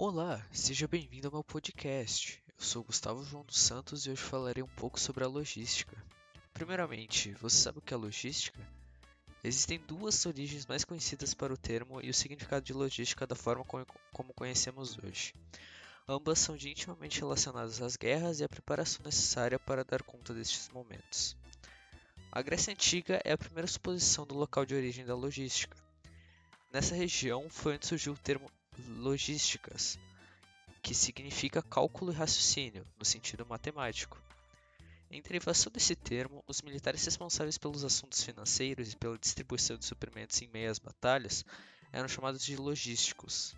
Olá, seja bem-vindo ao meu podcast. Eu sou Gustavo João dos Santos e hoje falarei um pouco sobre a logística. Primeiramente, você sabe o que é logística? Existem duas origens mais conhecidas para o termo e o significado de logística da forma como conhecemos hoje. Ambas são intimamente relacionadas às guerras e à preparação necessária para dar conta destes momentos. A Grécia Antiga é a primeira suposição do local de origem da logística. Nessa região foi onde surgiu o termo logísticas, que significa cálculo e raciocínio, no sentido matemático. Em derivação desse termo, os militares responsáveis pelos assuntos financeiros e pela distribuição de suprimentos em meio às batalhas eram chamados de logísticos.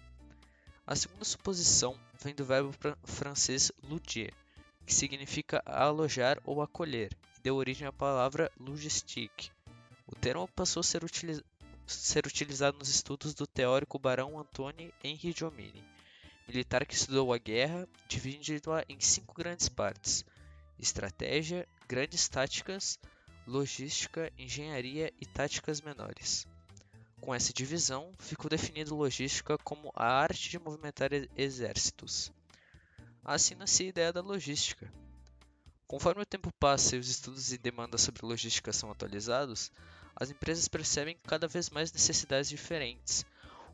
A segunda suposição vem do verbo francês loger, que significa alojar ou acolher, e deu origem à palavra logistique. O termo passou a ser utilizado ser utilizado nos estudos do teórico barão Antoni Henri Jomini, militar que estudou a guerra, dividindo-a em cinco grandes partes: estratégia, grandes táticas, logística, engenharia e táticas menores. Com essa divisão, ficou definido logística como a arte de movimentar exércitos. Assim nascia a ideia da logística. Conforme o tempo passa e os estudos e demandas sobre logística são atualizados, as empresas percebem cada vez mais necessidades diferentes.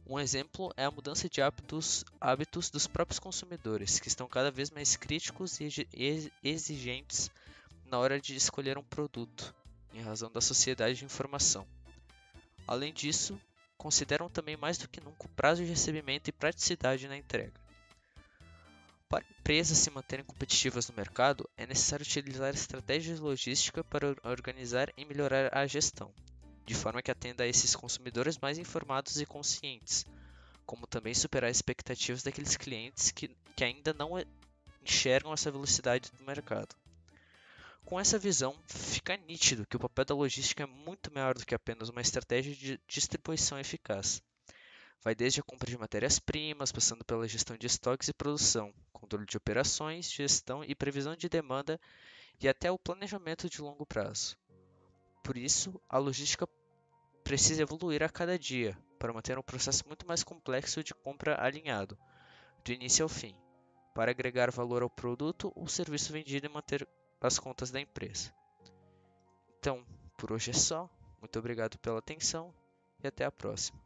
Um exemplo é a mudança de hábitos, hábitos dos próprios consumidores, que estão cada vez mais críticos e exigentes na hora de escolher um produto, em razão da sociedade de informação. Além disso, consideram também mais do que nunca o prazo de recebimento e praticidade na entrega. Para empresas se manterem competitivas no mercado, é necessário utilizar estratégias de logística para organizar e melhorar a gestão, de forma que atenda a esses consumidores mais informados e conscientes, como também superar as expectativas daqueles clientes que, que ainda não enxergam essa velocidade do mercado. Com essa visão, fica nítido que o papel da logística é muito maior do que apenas uma estratégia de distribuição eficaz. Vai desde a compra de matérias-primas, passando pela gestão de estoques e produção, controle de operações, gestão e previsão de demanda e até o planejamento de longo prazo. Por isso, a logística precisa evoluir a cada dia para manter um processo muito mais complexo de compra alinhado, do início ao fim, para agregar valor ao produto ou serviço vendido e manter as contas da empresa. Então, por hoje é só. Muito obrigado pela atenção e até a próxima.